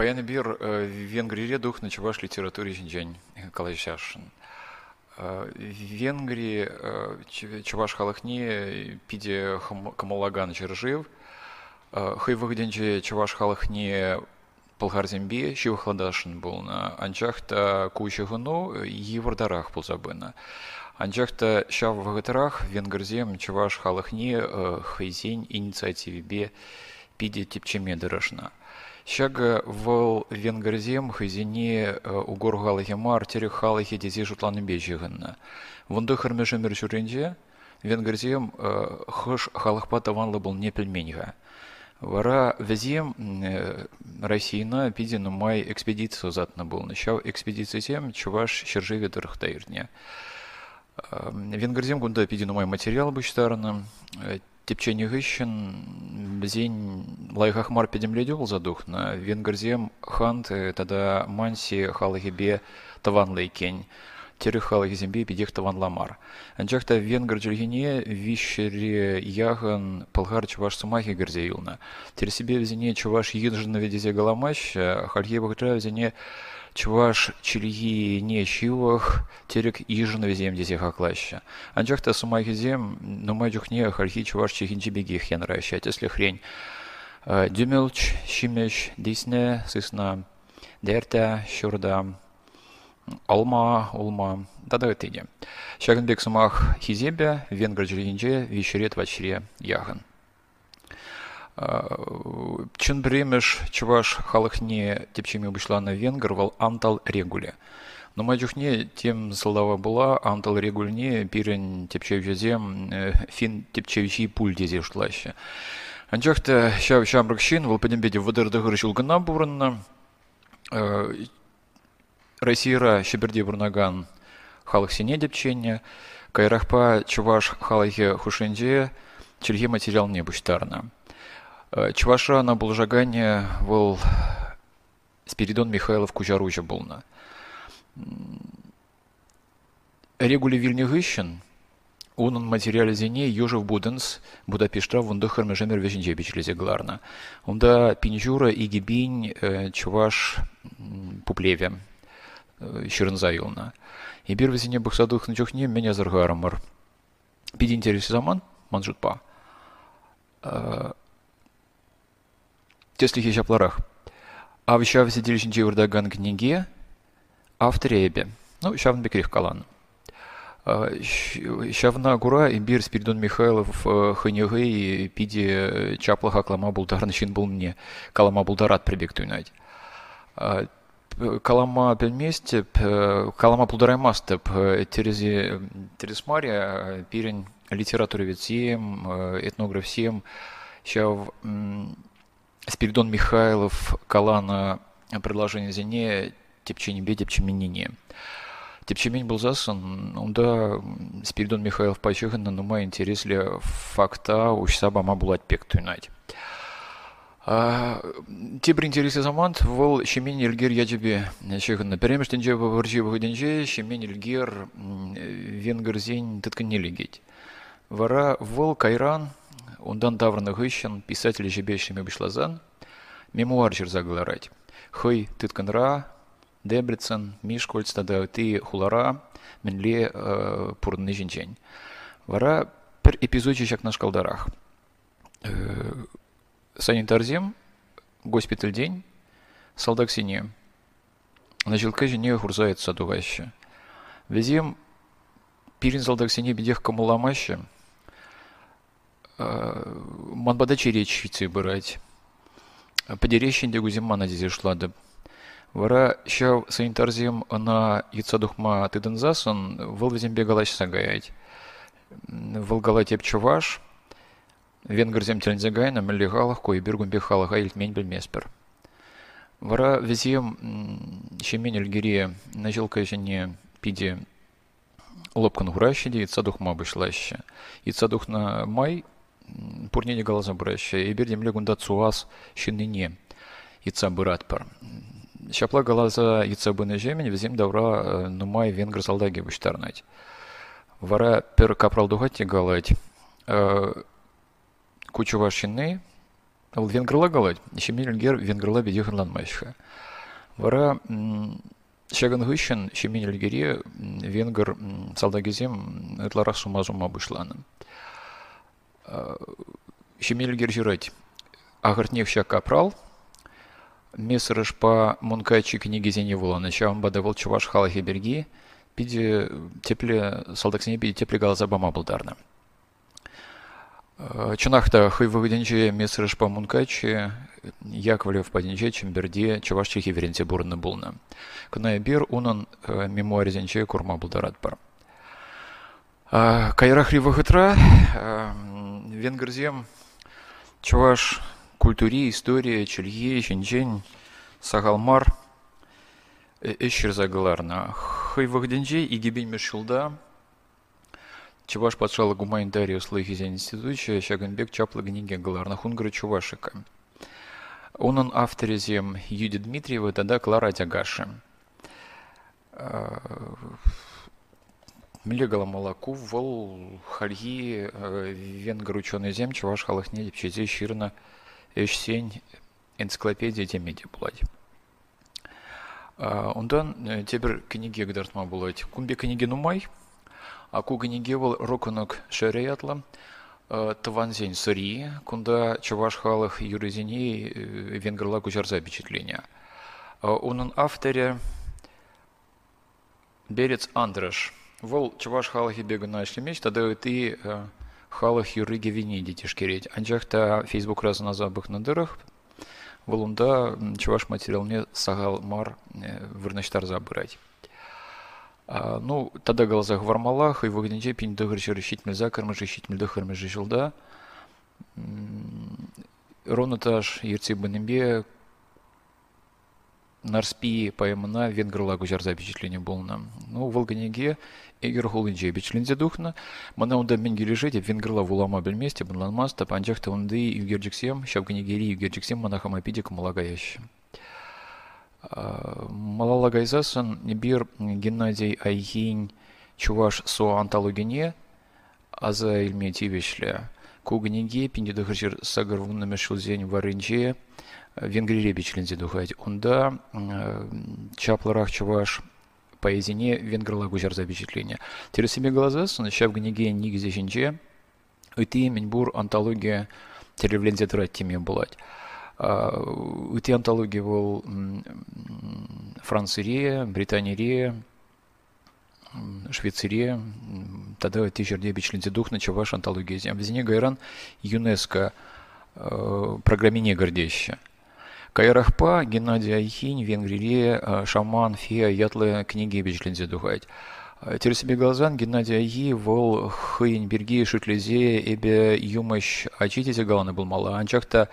Паяны бир Венгрире дух на чуваш литературе жинжень калайшашын. Венгрии чуваш халахни пиде камалаган жиржив. Хай выгоденже чуваш халахни Палгарзембе шивахладашын болна. Анчахта кучагыну евардарах ползабына. Анчахта шав вагатарах венгерзем чуваш халахни хайзень инициативе пиде типчеме дырышна. Шага вăл венгрзем хыйсене э, угор халыхема артерех халыхе тесе шутланыпе çыхыннă. Вăнты хĕрмешемер çуренче венгрзем э, хăш халыхпа таванлы пулне пельменьха. Вара візем э, Російна підзіну май экспедицию затна был. Начал експедицію тем, чуваш щерживі дорхтаїрня. Венгерзем гунда підзіну май матеріал бучтарна, Тепчені гыщен бзень лайхахмар педемледюл задухна. Венгерзем хант тада манси халагибе таван лейкень терехалых зембе пидех таван ламар. Анчахта венгер джельгине вишере яган палгар чуваш сумахи себе взине чуваш ежен ведезе галамаш, халье бахтра взине чуваш чилги не чилах терек ижны зем дезех аклаща. Анчахта сумахи зем, но майдюх не хальхи чуваш чигинчи бегих ян ращать, если хрень. Э, дюмелч, шимеш, дисне, сысна, дерта, щурда, Алма, Улма, да да это иди. Шагнбек сумах хизебе, венгр джиринже, вечерет вачре, яхан. Чынбремеш чуваш халыхне тепчеме обышлана венгр вал антал регуле. Но мачухне тем слава была антал регульне пирен тепчевжезе э, фин тепчевжи пуль дезе штлаще. Анчахта шав шамракшин вал подембеде вадардагыр шулгана бурынна. Э, Россия шеберде бурнаган халық сене депчене, кайрақпа чуваш халахе хушенже, черге материал не бұштарына. Чуваша на булжагане был Спиридон Михайлов Кужаружа булна. Регуле Вильни Гыщен, он материале зене Южев Буденс, Будапештра, вунда хармежемер веженже бичлезе гларна. Унда пинжура и гибинь чуваш пуплеве, Ширнзайылна. И бир везене бахсадух нычухне меня заргарамар. Пид интересы заман, манжутпа. Тесли хища пларах. А в щав сидельшин чевырдаган книге, а в требе. Ну, щавн бекрих калан. Щавна гура имбир Спиридон Михайлов хынегы пиде чаплаха клама булдарнычин был мне. Калама булдарат прибег туйнать. Калама пельместе, калама плудараймастеп, терезе тересмария, пирень литературоведсем, этнографсем, щав Спиридон Михайлов, Калана, предложение зене, тепчени бе, тепчеменине. Тепчемень был засын, онда Спиридон Михайлов пачыгын, но май интересли факта, уж саба булать пек туйнать. Тибір интересі заман, ол шемен елгер яджебе шеғынна. Перемештен жебі варжи бұғыденже шемен елгер венгерзен тыткын нелегет. Вара вол кайран, ондан таврны гыщен, писатель жебе шеме бішлазан, мемуар жерзагларать. Хый тыткынра, Дебрицен, Мишкольц, тада ты хулара, менле пурны жинчень. Вара пер эпизодчик як наш калдарах санитарзем, госпиталь день, солдак сине. На жилке жене хурзает садуваще. Везем пирин солдак сине бедех камуламаще. Манбадачи речицы брать. Подерещен дегузем мана дизе шлада. Вара ща санитарзем на яцадухма тыдынзасын, вылвезем бегалач сагаять. Волгала тепчуваш, Венгерзем тельнзегайна меллигалах кой биргум бехалага ильтмень бельмеспер. Вара везем щемень альгерия на жилка жене пиди лобкан гуращиди и цадух ма бышлаще. И цадух на май пурнине голоза бұрайшы, ебердем легунда цуас шиныне ица бұратпар. Шапла голоза ица бұны жемен, візім давра э, нумай венгр залдаги бұштарнайт. Вара пер капралдуға тегалайт. Э, кучува шины, ал венгрла галайт, шемельгер венгрла бедеханланмайшха. Вара Шаган Гыщин, Шеминель Гири, Венгер, Салдагизем, Этларах Сумазума Бушлана. Венгер, Э, Щемель Гержирать, Ахартневща Капрал, Мессерыш по Мункачи книги Зеневула, началом бадавал Чуваш Халахи Берги, пиди тепле, салдаксине пиди тепле галза бама благодарна. Э, Чунахта хой выгоденче мессерыш по Мункачи, Яковлев паденче, Чемберди, Чуваш Чехи Веренте Бурна Булна. Кнайбир унан э, мемуар зенче курма благодарат пар. Кайрахри Вахатра, венгерзем чуваш культуре, история, челье, чинчень, сагалмар, эшер загаларна. Хай вахденджей и гибень мешилда, Чуваш патшала гуманитарию слыхи институте, Шаганбек чапла книги галарна хунгры чувашика. Он авторизем Юди Дмитриева, тогда Клара Тягаши. Млегала молоку, вол хальги, венгр ученый зем, чуваш халахне, пчезе ширна, эшсень энциклопедия темеди булать. Ондан тебір книге гдартма булать. Кумбе книге нумай, а ку книге был рокунок шариятла, Таванзень сырьи, кунда чаваш халах юризини венгерла кучарза впечатления. Унын авторе Берец Андреш. Вол чуваш халахи бегана ишлемеш, тогда ты э, халах юрыги вини детишкереть. Анжахта фейсбук раз на забых на дырах. Волунда чуваш материал не сагал мар э, вырнаштар А Ну, тогда глаза гвармалах, и в огнеде пень дыгрыщер решить мельза, кармыш решить мельда, кармыш решил да. Ровно таш, ерцы бенембе, нарспи поэмына венгрлагу жарза впечатление болна. Ну, волганеге эгер холынже впечатлензе духна. Мана менге лежит, венгрла вулама бельместе, банланмаста, панчахта онды югерджиксем, шавганегери югерджиксем манахама пидик малагаящим. Малалагайзасын бир Геннадий Айхин чуваш со антологине аза илметивишле. Кугнеге пиндедахырчыр сагарвунна шулзень варынче, венгрире бичлензе духать. Онда чапларах чуваш поэзине венгрла гужар за впечатление. Тересиме глаза, сначала в гниге нигде жинче, уйти меньбур антология теревлензе теме булать. Уйти антология был Франция, Британия, Швейцария, тогда ты жерде бичлензе дух чуваш антология. В Зине Гайран ЮНЕСКО программине гордеща. Кайрахпа, Геннадий Айхинь, Венгрие, Шаман, Фия, Ятлы, книги Бечлензе Духать. Тересебе Глазан, Геннадий Айи, Вол, Хыйн, Берги, Шутлезе, Эбе, Юмощ, Ачитите Галаны был мало. Анчахта,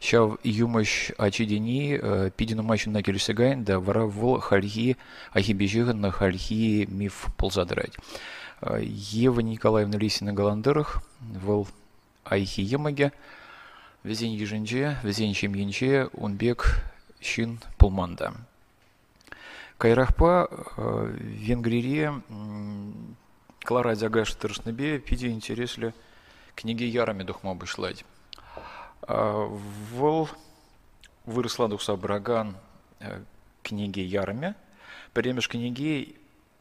Шав Юмощ, Ачидини, Пидину Мащин на Келюсегайн, да Вара Вол, Хальхи, Ахибежиган, Хальхи, Миф ползадрать. Ева Николаевна Лисина Галандырах, Вол, Айхи Емаге, Везень еженче, везень чемьенче, унбек щин пулманда. Кайрахпа венгрире Клара Дягаш Тыршнебе пиди интересли книги ярами духма бышлать. Вол выросла духса браган книги ярами. Перемеш книги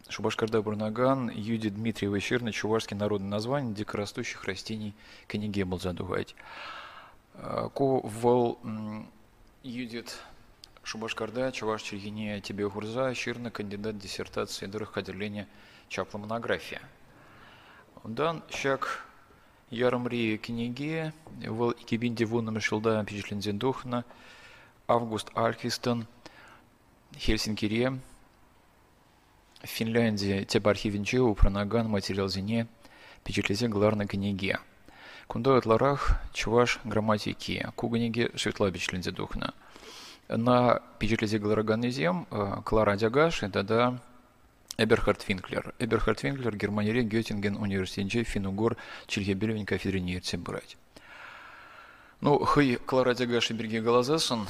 Шубашкарда Бурнаган, Юди Дмитриева Черный, чувашский народный название дикорастущих растений книги был задувать. Ку вол юдит Шубашкарда, Чуваш Чергине тебе Гурза, Щирна, кандидат диссертации дырых кадрления чапла монография. Дан щак ярмри книги, вол икибинде вунна шилда впечатлен духна, Август Алькистон, Хельсинкире, Финляндия, тебе архивинче, упранаган материал зине, впечатлен главной книги. Кундоет ларах чуваш грамматики, куганиги светлабич духна. На пичетлизе галараганезем Клара Дягаш и тогда Эберхард Финклер. Эберхард Финклер, Германире, Геттинген, университет, Финугор, Чильябелевенька, Федерниерце брать. Ну, хый Клара Дягаш и Берги Галазасон,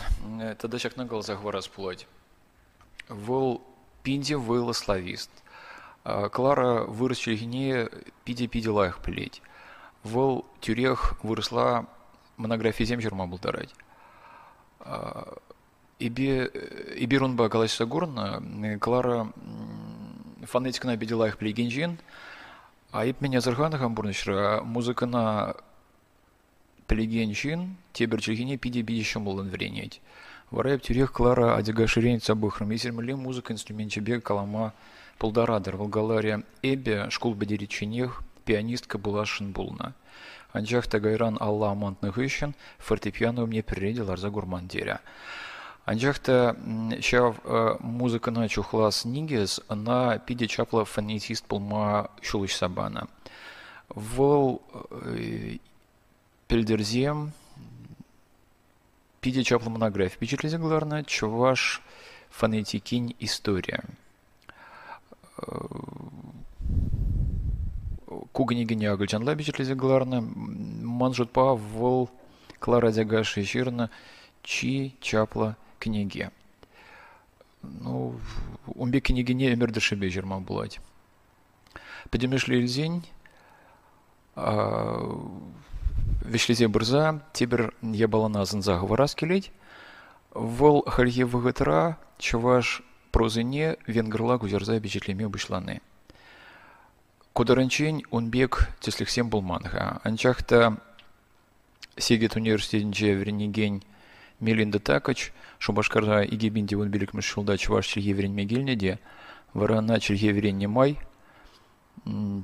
тогда чак на глазах вораз плоть. Вол пинди выла славист. Клара вырос Чильгине пиди-пиди лаях плеть. Вол тюрех выросла монография зем жерма булдарать. Иби Ибирунба Галайса Гурна, Клара фанетикна бедила их плегенжин, а ип меня зархана хамбурнышра музыкана плегенжин, тебер чергине пиди биди шумулан вренеть. Варайп тюрех Клара адига ширеница бухрам, если мали музыка инструмент чебе калама полдарадер, волгалария эбе, школ бедериченех, пианистка была шинбулна. Анжах тагайран Алла амантных ищен, фортепиано мне перередил за гурмандеря. Анжахта ща музыка на чухлас нигес на пиде чапла фонетист полма шулыш сабана. Вол пельдерзем пиде чапла монография. Впечатлите главное, чуваш фонетикинь история. Кугнигиня Агульчанла впечатлите главное, манжут па вол Клара Дягаши Ширна, чи чапла книги. Ну, умбе книги не эмердышебе жерма булать. Подемешли зень, вишлизе бырза тебір не заговора говораскелет вол халье вгтра чуваш прозыне венгрла гузерза бечетлеме бышланы Кударынчень унбек теслихсем булманга. Анчахта Сегет университетінде вернеген Мелинда Такач, Шубашкарда Игебинде он билик мышылда чуваш чельеверен мегельнеде, варана чельеверен немай,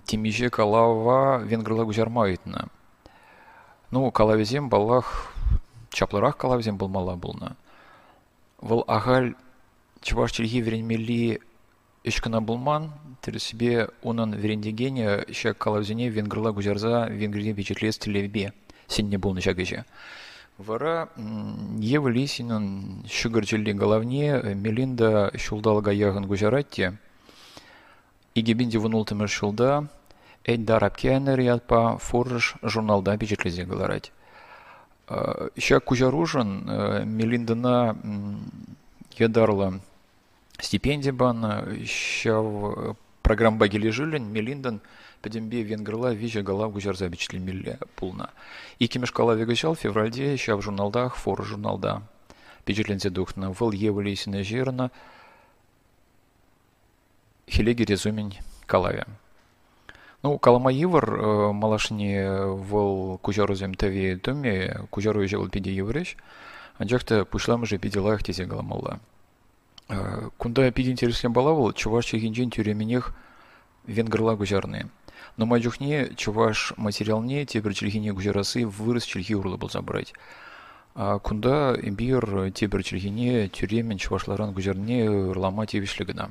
темиже калава венгрла гузярмайтна. Ну, калавизем балах, чаплырах калавизем был мала булна. Вол агаль чуваш чельгеверень мели Ишкана булман, себе унан верендегене, ща калавзине венгрла гузарза венгрия вичетлес телевбе, синне был на шагыже. Вара Ева Лисинин шугарчили головне Мелинда шулдалга яган гужаратте. Игебинди вунултымыр шулда Эйд дарап кенер ятпа фурыш журналда печетлезе галарать. Ща кужаружын Мелиндана ядарла стипендия бан, ща программа багили жилин, Мелиндан Педембе венгрла вижа гала гужар забичли милле пулна. И кемешкала вегачал февральде ща в журналдах фор журналда. Печетлензе духна выл евалисина жирна. Хелеги резумень калаве. Ну, каламаивар малашни выл кужару земтави туми, кужару ежел пиди евреш, анжакта пушлам же пиди лах тезе галамалла. Кунда пиди интересен балавал, чувашчы гинжин тюременех венгрла гужарные. Но мажухне чуваш материалне тебір челгине гужарасы вырыс челги урлы был забрать. А кунда бир тебір челгине тюремен чувашларан гужарне ырлама тебешлігіна.